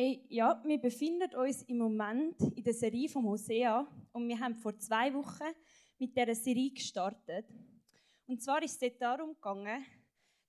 Hey, ja, wir befinden uns im Moment in der Serie von Hosea und wir haben vor zwei Wochen mit dieser Serie gestartet. Und zwar ist es darum gegangen,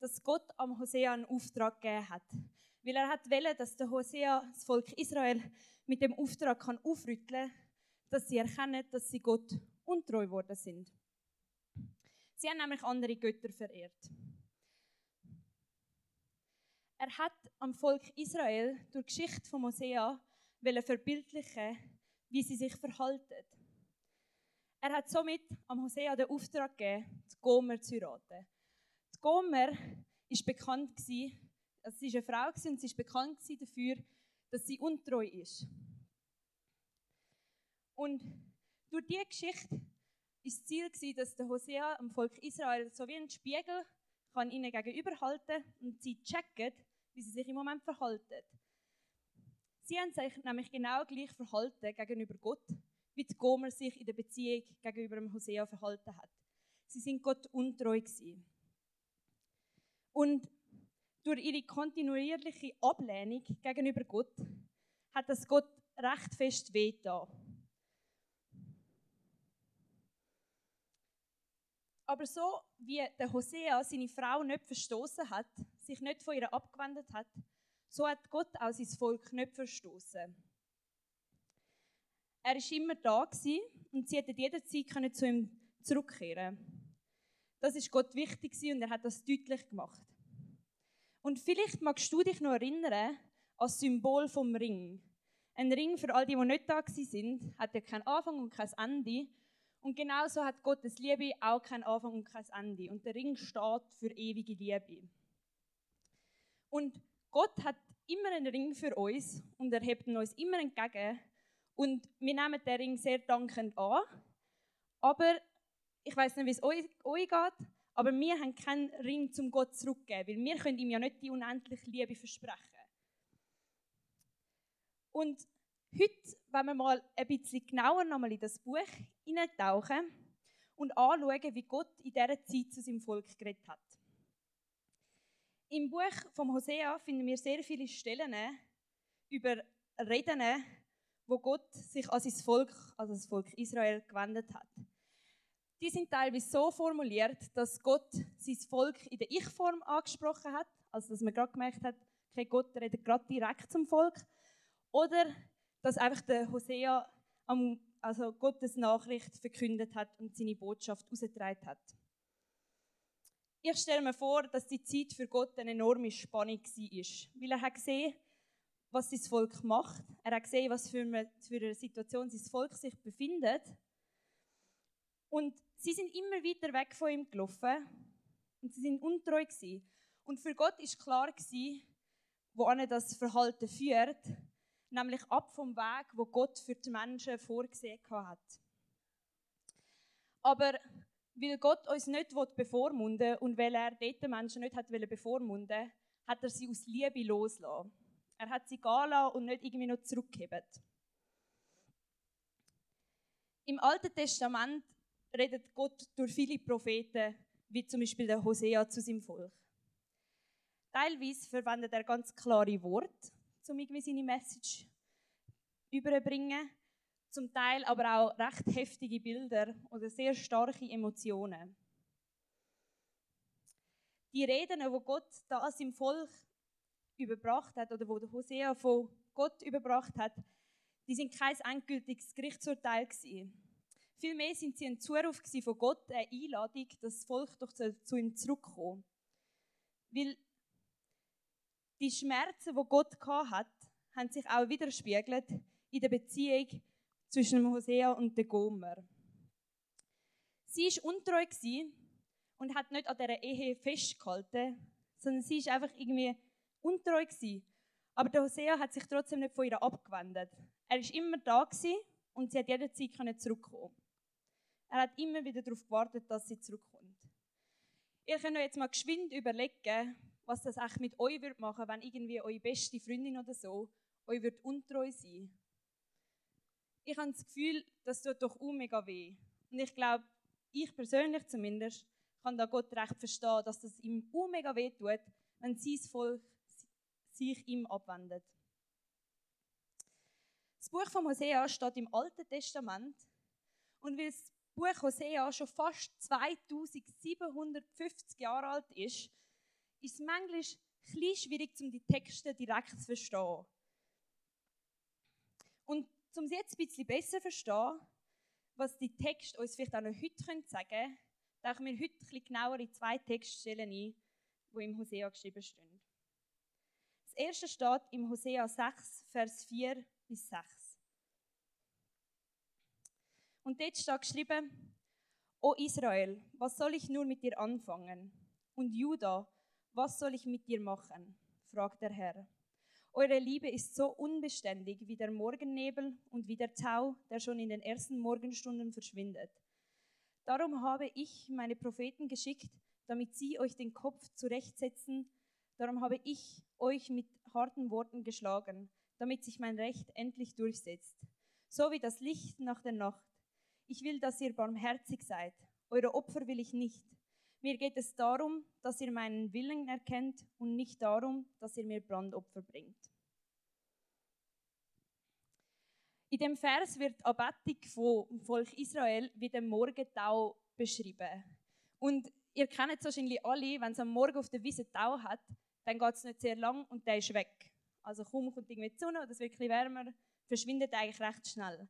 dass Gott am Hosea einen Auftrag gegeben hat. Weil er hat wollte, dass der Hosea das Volk Israel mit dem Auftrag kann aufrütteln kann, dass sie erkennen, dass sie Gott untreu geworden sind. Sie haben nämlich andere Götter verehrt. Er hat am Volk Israel durch die Geschichte von Mosea verbildlichen, wie sie sich verhalten. Er hat somit am Hosea den Auftrag gegeben, die Gomer zu heiraten. Die Gomer ist bekannt also sie ist eine Frau und sie ist bekannt dafür, dass sie untreu ist. Und durch diese Geschichte ist das Ziel dass der Hosea am Volk Israel so wie ein Spiegel kann ihnen gegenüberhalten und sie checken, wie sie sich im Moment verhalten. Sie haben sich nämlich genau gleich verhalten gegenüber Gott, wie Gomer sich in der Beziehung gegenüber dem Hosea verhalten hat. Sie sind Gott untreu gewesen. Und durch ihre kontinuierliche Ablehnung gegenüber Gott hat das Gott recht fest wehgetan. Aber so wie der Hosea seine Frau nicht verstoßen hat, sich nicht von ihr abgewendet hat, so hat Gott auch sein Volk nicht verstoßen. Er ist immer da gewesen und sie hätte jederzeit zu ihm zurückkehren. Das ist Gott wichtig und er hat das deutlich gemacht. Und vielleicht magst du dich noch erinnern an das Symbol vom Ring. Ein Ring für all die, die nicht da sind, hat ja keinen Anfang und kein Ende. Und genauso hat Gottes Liebe auch keinen Anfang und kein Ende. Und der Ring steht für ewige Liebe. Und Gott hat immer einen Ring für uns und er hebt uns immer entgegen. Und wir nehmen den Ring sehr dankend an. Aber ich weiß nicht, wie es euch, euch geht, aber wir haben keinen Ring zum Gott zurückgeben, weil wir können ihm ja nicht die unendliche Liebe versprechen. Und Heute wollen wir mal ein bisschen genauer nochmal in das Buch hineintauchen und anschauen, wie Gott in dieser Zeit zu seinem Volk geredet hat. Im Buch vom Hosea finden wir sehr viele Stellen über Reden, wo Gott sich an sein Volk, also das Volk Israel, gewendet hat. Die sind teilweise so formuliert, dass Gott sein Volk in der Ich-Form angesprochen hat, also dass man gerade gemerkt hat, okay, Gott redet gerade direkt zum Volk. Oder dass einfach der Hosea am, also Gottes Nachricht verkündet hat und seine Botschaft ausgetragen hat. Ich stelle mir vor, dass die Zeit für Gott eine enorme Spannung war, weil er hat gesehen, was sein Volk macht. Er hat gesehen, was für eine, Situation sein Volk sich befindet. Und sie sind immer weiter weg von ihm gelaufen und sie sind untreu gewesen. Und für Gott ist klar wo das Verhalten führt nämlich ab vom Weg, wo Gott für die Menschen vorgesehen hat. Aber weil Gott uns nicht bevormunden und weil er dort Menschen nicht bevormunden hat er sie aus Liebe losgelassen. Er hat sie gehen lassen und nicht irgendwie noch zurückgegeben. Im Alten Testament redet Gott durch viele Propheten, wie zum Beispiel der Hosea zu seinem Volk. Teilweise verwendet er ganz klare Worte, um irgendwie seine Message überbringen. Zum Teil aber auch recht heftige Bilder oder sehr starke Emotionen. Die Reden, wo Gott das im Volk überbracht hat oder wo der Hosea von Gott überbracht hat, die sind kein endgültiges Gerichtsurteil gewesen. Vielmehr sind sie ein Zuruf von Gott, eine Einladung, das Volk doch zu ihm zurückkommt. Weil die Schmerzen, wo Gott hat, haben sich auch widerspiegelt in der Beziehung zwischen Hosea und der Gomer. Sie ist untreu und hat nicht an dieser Ehe festgehalten, sondern sie ist einfach irgendwie untreu. Aber der Hosea hat sich trotzdem nicht von ihr abgewendet. Er ist immer da und sie hat jederzeit zurückkommen. Er hat immer wieder darauf gewartet, dass sie zurückkommt. Ihr könnt euch jetzt mal geschwind überlegen, was das echt mit euch machen, wenn irgendwie eure beste Freundin oder so euch untreu sein. Ich habe das Gefühl, das tut doch auch mega weh. Und ich glaube, ich persönlich zumindest, kann da Gott recht verstehen, dass das ihm auch mega weh tut, wenn sein Volk sich ihm abwendet. Das Buch von Hosea steht im Alten Testament und weil das Buch Hosea schon fast 2750 Jahre alt ist, ist es manchmal ein schwierig, um die Texte direkt zu verstehen. Und um es jetzt ein bisschen besser zu verstehen, was die Texte uns vielleicht auch noch heute sagen können, tauchen wir heute ein bisschen genauer in zwei Textstellen ein, die im Hosea geschrieben stehen. Das erste steht im Hosea 6, Vers 4 bis 6. Und dort steht geschrieben, O Israel, was soll ich nur mit dir anfangen? Und Judah, was soll ich mit dir machen? fragt der Herr. Eure Liebe ist so unbeständig wie der Morgennebel und wie der Tau, der schon in den ersten Morgenstunden verschwindet. Darum habe ich meine Propheten geschickt, damit sie euch den Kopf zurechtsetzen. Darum habe ich euch mit harten Worten geschlagen, damit sich mein Recht endlich durchsetzt. So wie das Licht nach der Nacht. Ich will, dass ihr barmherzig seid. Eure Opfer will ich nicht. Mir geht es darum, dass ihr meinen Willen erkennt und nicht darum, dass ihr mir Brandopfer bringt. In dem Vers wird die Abbettung vom Volk Israel wie der Morgentau beschrieben. Und ihr kennt es wahrscheinlich alle, wenn es am Morgen auf der Wiese Tau hat, dann geht es nicht sehr lang und der ist weg. Also kaum kommt irgendwie die Sonne oder es wird ein wärmer, verschwindet eigentlich recht schnell.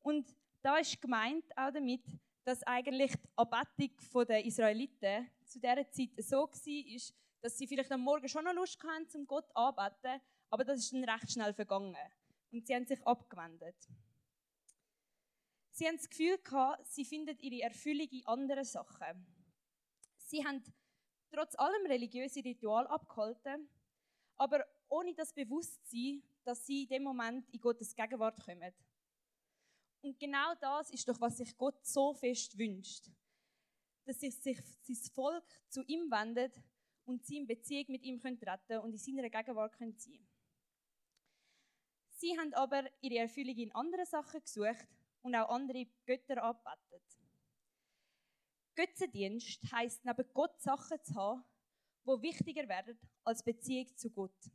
Und da ist gemeint auch damit, dass eigentlich die Abbettung der Israeliten zu dieser Zeit so war, dass sie vielleicht am Morgen schon noch Lust hatten, zum Gott anbeten, aber das ist dann recht schnell vergangen. Und sie haben sich abgewendet. Sie haben das Gefühl gehabt, sie finden ihre Erfüllung in anderen Sachen. Sie haben trotz allem religiöse Ritual abgehalten, aber ohne das Bewusstsein, dass sie in dem Moment in Gottes Gegenwart kommen. Und genau das ist doch, was sich Gott so fest wünscht. Dass sich, sich sein Volk zu ihm wendet und sie in Beziehung mit ihm können und in seiner Gegenwart können sein Sie haben aber ihre Erfüllung in anderen Sachen gesucht und auch andere Götter angebetet. Götzendienst heisst neben Gott Sachen zu haben, die wichtiger werden als Beziehung zu Gott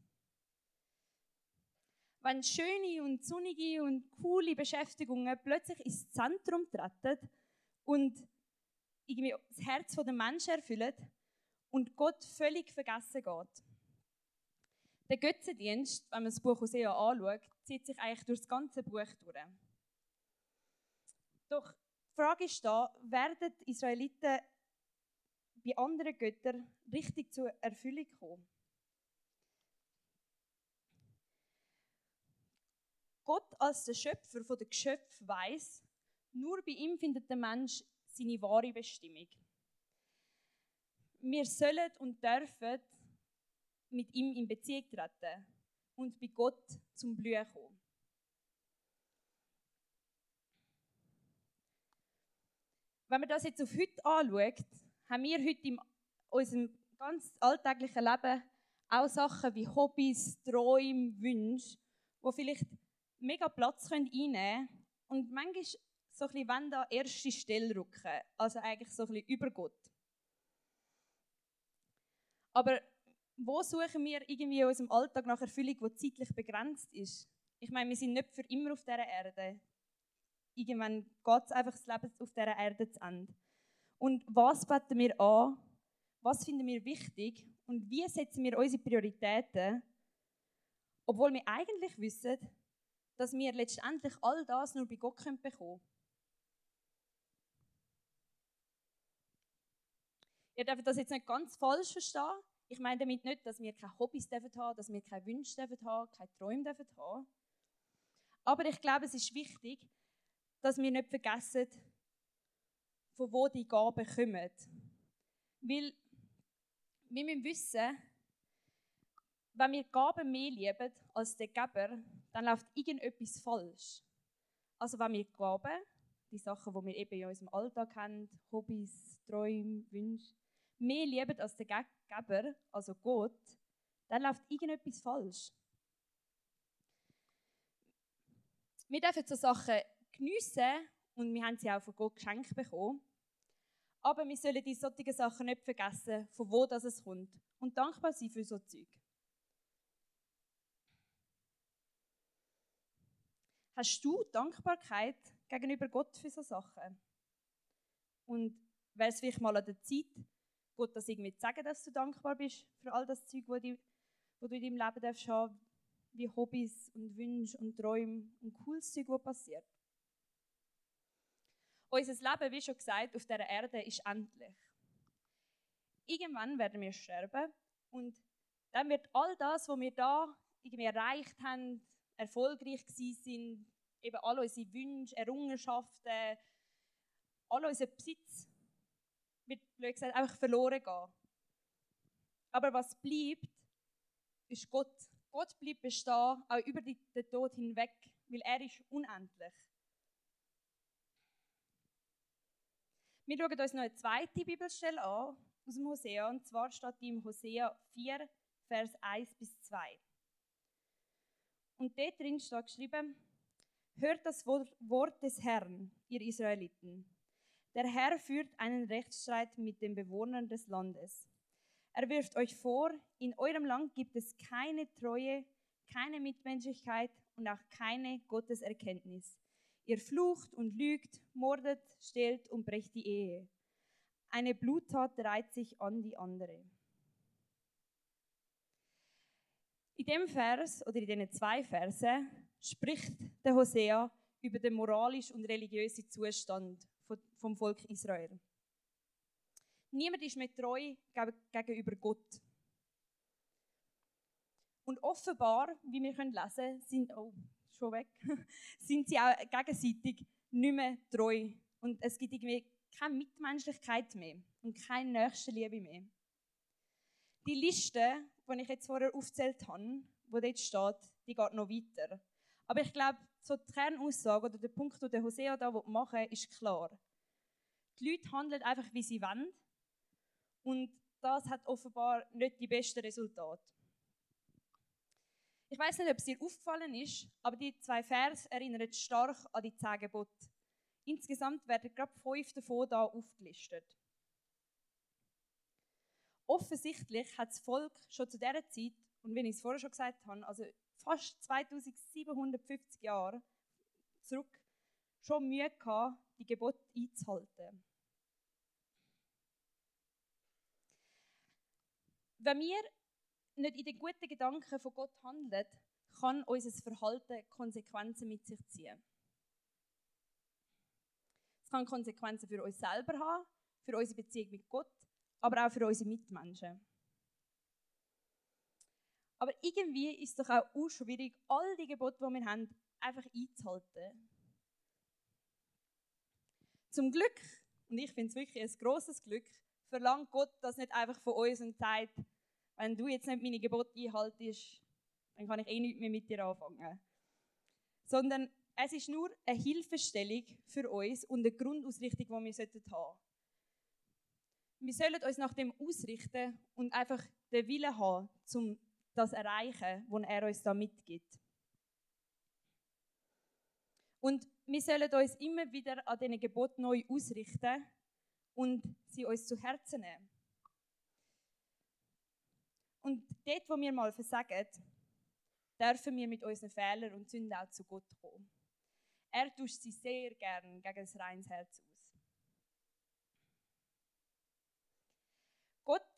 wenn schöne und sonnige und coole Beschäftigungen plötzlich ins Zentrum treten und irgendwie das Herz der Menschen erfüllen und Gott völlig vergessen geht. Der Götzendienst, wenn man das Buch Hosea anschaut, zieht sich eigentlich durch das ganze Buch durch. Doch die Frage ist da, werden die Israeliten bei anderen Göttern richtig zur Erfüllung kommen? Gott als der Schöpfer der Geschöpfe weiß, nur bei ihm findet der Mensch seine wahre Bestimmung. Wir sollen und dürfen mit ihm in Beziehung treten und bei Gott zum Blühen kommen. Wenn man das jetzt auf heute anschaut, haben wir heute in unserem ganz alltäglichen Leben auch Sachen wie Hobbys, Träume, Wünsche, die vielleicht mega Platz einnehmen können und manchmal so ein bisschen, wenn da erste Stelle rücken, also eigentlich so ein bisschen über Gott. Aber wo suchen wir irgendwie in unserem Alltag nach Erfüllung, die zeitlich begrenzt ist? Ich meine, wir sind nicht für immer auf dieser Erde. Irgendwann geht es einfach das Leben auf dieser Erde zu Ende. Und was beten wir an? Was finden wir wichtig? Und wie setzen wir unsere Prioritäten? Obwohl wir eigentlich wissen, dass wir letztendlich all das nur bei Gott bekommen können. Ihr dürft das jetzt nicht ganz falsch verstehen. Ich meine damit nicht, dass wir keine Hobbys haben dürfen dass wir keine Wünsche haben dürfen keine Träume dürfen haben. Aber ich glaube, es ist wichtig, dass wir nicht vergessen, von wo die Gaben kommen. Weil wir müssen wissen, wenn wir Gaben mehr lieben als der Geber, dann läuft irgendetwas falsch. Also wenn wir Gaben, die Sachen, die wir eben in unserem Alltag haben, Hobbys, Träume, Wünsche, mehr lieben als der Geber, also Gott, dann läuft irgendetwas falsch. Wir dürfen so Sachen geniessen und wir haben sie auch von Gott geschenkt bekommen. Aber wir sollen die solchen Sachen nicht vergessen, von wo das kommt und dankbar sein für so Zeug. Hast du Dankbarkeit gegenüber Gott für so Sachen? Und wäre es vielleicht mal an der Zeit, Gott das irgendwie zu sagen, dass du dankbar bist für all das Zeug, das du, in deinem Leben darfst haben, wie Hobbys und Wünsche und Träume und cooles Zeug, was passiert. Unser Leben, wie schon gesagt, auf dieser Erde ist endlich. Irgendwann werden wir sterben und dann wird all das, was wir da irgendwie erreicht haben, erfolgreich sind, eben alle unsere Wünsche, Errungenschaften, all unser Besitz, wird blöd gesagt einfach verloren gehen. Aber was bleibt, ist Gott. Gott bleibt bestehen, auch über den Tod hinweg, weil er ist unendlich. Wir schauen uns noch eine zweite Bibelstelle an aus dem Hosea, und zwar steht die im Hosea 4, Vers 1 bis 2. Und dort drin steht geschrieben, hört das Wort des Herrn, ihr Israeliten. Der Herr führt einen Rechtsstreit mit den Bewohnern des Landes. Er wirft euch vor, in eurem Land gibt es keine Treue, keine Mitmenschlichkeit und auch keine Gotteserkenntnis. Ihr flucht und lügt, mordet, stehlt und brecht die Ehe. Eine Bluttat reiht sich an die andere. In dem Vers oder in diesen zwei Versen spricht der Hosea über den moralischen und religiösen Zustand vom Volk Israel. Niemand ist mehr treu gegenüber Gott. Und offenbar, wie wir lesen können, sind, oh, schon weg, sind sie auch gegenseitig nicht mehr treu. Und es gibt irgendwie keine Mitmenschlichkeit mehr und keine Nächstenliebe mehr. Die Liste, die ich jetzt vorher aufgezählt habe, wo dort steht, die geht noch weiter. Aber ich glaube, so die Kernaussage oder der Punkt, den Hosea da machen will, ist klar. Die Leute handeln einfach, wie sie wollen. Und das hat offenbar nicht die besten Resultate. Ich weiß nicht, ob es dir aufgefallen ist, aber die zwei Vers erinnern stark an die zehn Gebote. Insgesamt werden gerade fünf davon da aufgelistet. Offensichtlich hat das Volk schon zu dieser Zeit, und wie ich es vorher schon gesagt habe, also fast 2750 Jahre zurück, schon Mühe gehabt, die Gebote einzuhalten. Wenn wir nicht in den guten Gedanken von Gott handeln, kann unser Verhalten Konsequenzen mit sich ziehen. Es kann Konsequenzen für uns selber haben, für unsere Beziehung mit Gott, aber auch für unsere Mitmenschen. Aber irgendwie ist es doch auch schwierig, all die Gebote, die wir haben, einfach einzuhalten. Zum Glück, und ich finde es wirklich ein großes Glück, verlangt Gott das nicht einfach von uns und sagt, wenn du jetzt nicht meine Gebote einhaltest, dann kann ich eh nichts mehr mit dir anfangen. Sondern es ist nur eine Hilfestellung für uns und eine Grundausrichtung, die wir haben sollten. Wir sollen uns nach dem ausrichten und einfach den Willen haben, um das zu erreichen, was er uns da mitgibt. Und wir sollen uns immer wieder an diesen Geboten neu ausrichten und sie uns zu Herzen nehmen. Und dort, wo wir mal versagen, dürfen wir mit unseren Fehlern und Sünden auch zu Gott kommen. Er tauscht sie sehr gern gegen ein reines Herz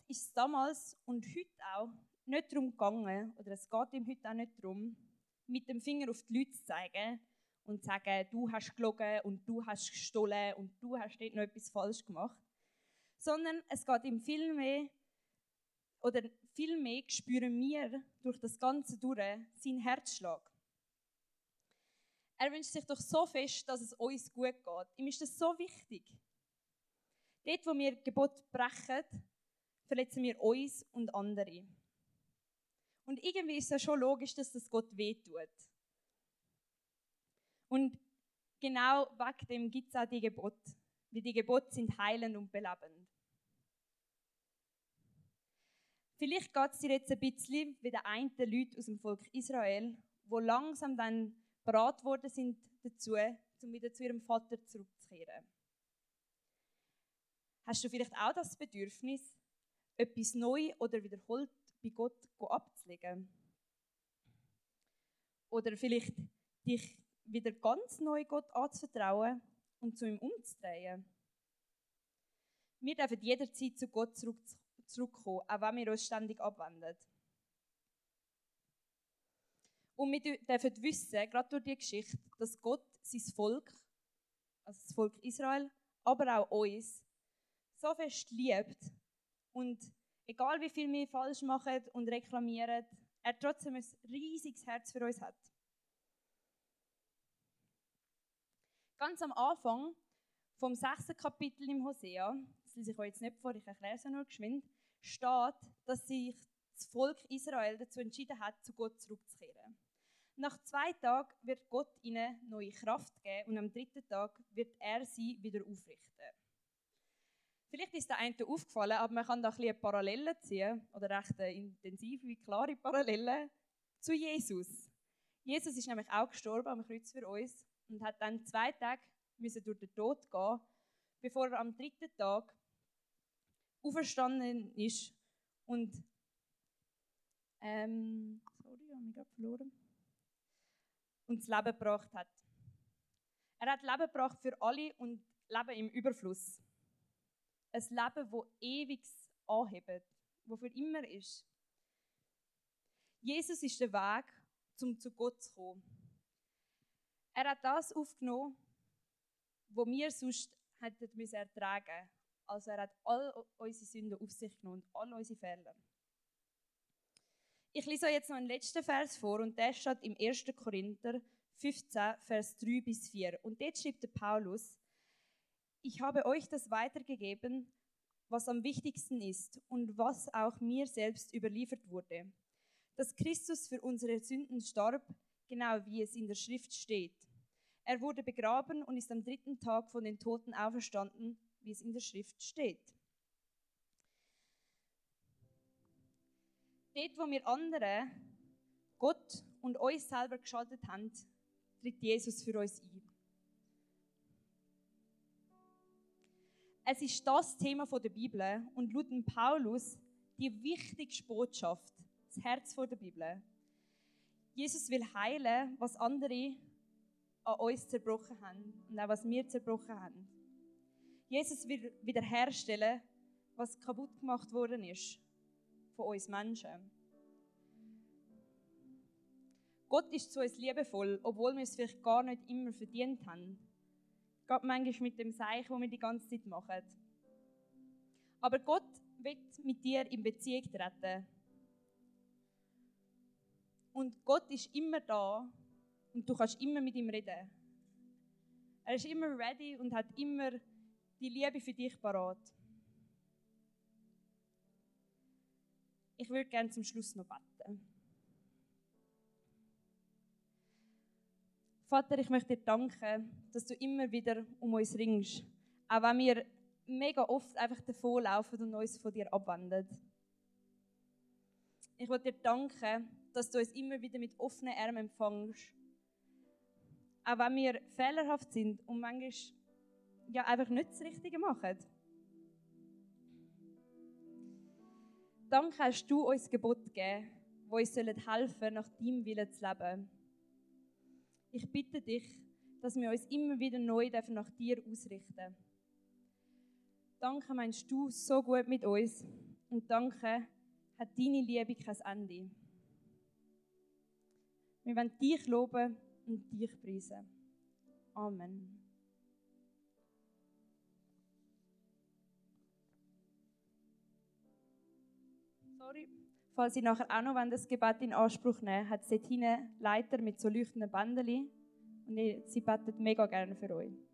ist damals und heute auch nicht darum gegangen, oder es geht ihm heute auch nicht darum, mit dem Finger auf die Leute zu zeigen und zu sagen, du hast gelogen und du hast gestohlen und du hast dort noch etwas falsch gemacht. Sondern es geht ihm viel mehr oder vielmehr spüren wir durch das Ganze durch seinen Herzschlag. Er wünscht sich doch so fest, dass es uns gut geht. Ihm ist das so wichtig. Dort, wo wir Gebot brechen, verletzen wir uns und andere. Und irgendwie ist es schon logisch, dass das Gott wehtut. Und genau wegen dem gibt es auch die Gebote. Weil die Gebote sind heilend und belebend. Vielleicht geht es dir jetzt ein bisschen wie den einen Leuten aus dem Volk Israel, wo langsam dann bereit worden sind dazu, um wieder zu ihrem Vater zurückzukehren. Hast du vielleicht auch das Bedürfnis, etwas neu oder wiederholt bei Gott abzulegen? Oder vielleicht dich wieder ganz neu Gott anzuvertrauen und zu ihm umzudrehen. Wir dürfen jederzeit zu Gott zurück, zurückkommen, auch wenn wir uns ständig abwenden. Und wir dürfen wissen, gerade durch die Geschichte, dass Gott sein Volk, also das Volk Israel, aber auch uns, so fest liebt und egal wie viel wir falsch machen und reklamieren, er trotzdem ein riesiges Herz für uns hat. Ganz am Anfang vom sechsten Kapitel im Hosea, das lese ich euch jetzt nicht vor, ich erkläre es nur geschwind, steht, dass sich das Volk Israel dazu entschieden hat, zu Gott zurückzukehren. Nach zwei Tagen wird Gott ihnen neue Kraft geben und am dritten Tag wird er sie wieder aufrichten. Vielleicht ist der eine aufgefallen, aber man kann da ein bisschen Parallelen ziehen, oder recht intensive, klare Parallelen zu Jesus. Jesus ist nämlich auch gestorben am Kreuz für uns und hat dann zwei Tage müssen durch den Tod gehen, bevor er am dritten Tag auferstanden ist und ähm, sorry, habe mich gerade verloren und das Leben gebracht hat. Er hat Leben gebracht für alle und Leben im Überfluss. Ein Leben, wo ewig anhebt, wo für immer ist. Jesus ist der Weg, um zu Gott zu kommen. Er hat das aufgenommen, wo wir sonst hätten müssen ertragen. Also er hat all unsere Sünden auf sich genommen und all unsere Fehler. Ich lese euch jetzt noch einen letzten Vers vor und der steht im 1. Korinther 15, Vers 3 bis 4. Und dort schreibt der Paulus, ich habe euch das weitergegeben, was am wichtigsten ist und was auch mir selbst überliefert wurde, dass Christus für unsere Sünden starb, genau wie es in der Schrift steht. Er wurde begraben und ist am dritten Tag von den Toten auferstanden, wie es in der Schrift steht. Dort, wo wir andere, Gott und euch selber geschaltet haben, tritt Jesus für uns ein. Es ist das Thema der Bibel und laut Paulus die wichtigste Botschaft, das Herz der Bibel. Jesus will heilen, was andere an uns zerbrochen haben und auch was wir zerbrochen haben. Jesus will wiederherstellen, was kaputt gemacht worden ist von uns Menschen. Gott ist zu uns liebevoll, obwohl wir es vielleicht gar nicht immer verdient haben. Gott manchmal mit dem Seich, wo wir die ganze Zeit machen. Aber Gott wird mit dir in Beziehung treten. Und Gott ist immer da und du kannst immer mit ihm reden. Er ist immer ready und hat immer die Liebe für dich parat. Ich würde gerne zum Schluss noch beten. Vater, ich möchte dir danken, dass du immer wieder um uns ringst. Auch wenn wir mega oft einfach davonlaufen und uns von dir abwenden. Ich möchte dir danken, dass du uns immer wieder mit offenen Armen empfängst. Auch wenn wir fehlerhaft sind und manchmal ja einfach nicht das Richtige machen. Danke hast du uns Gebot gegeben, wo uns helfen sollen, nach deinem Willen zu leben. Ich bitte dich, dass wir uns immer wieder neu nach dir ausrichten. Danke meinst du so gut mit uns und danke hat deine Liebe kein Ende. Wir wollen dich loben und dich preisen. Amen. Falls Sie nachher auch noch das Gebet in Anspruch nehmen hat dort hinten Leiter mit so leuchtenden Bändchen und sie betet mega gerne für euch.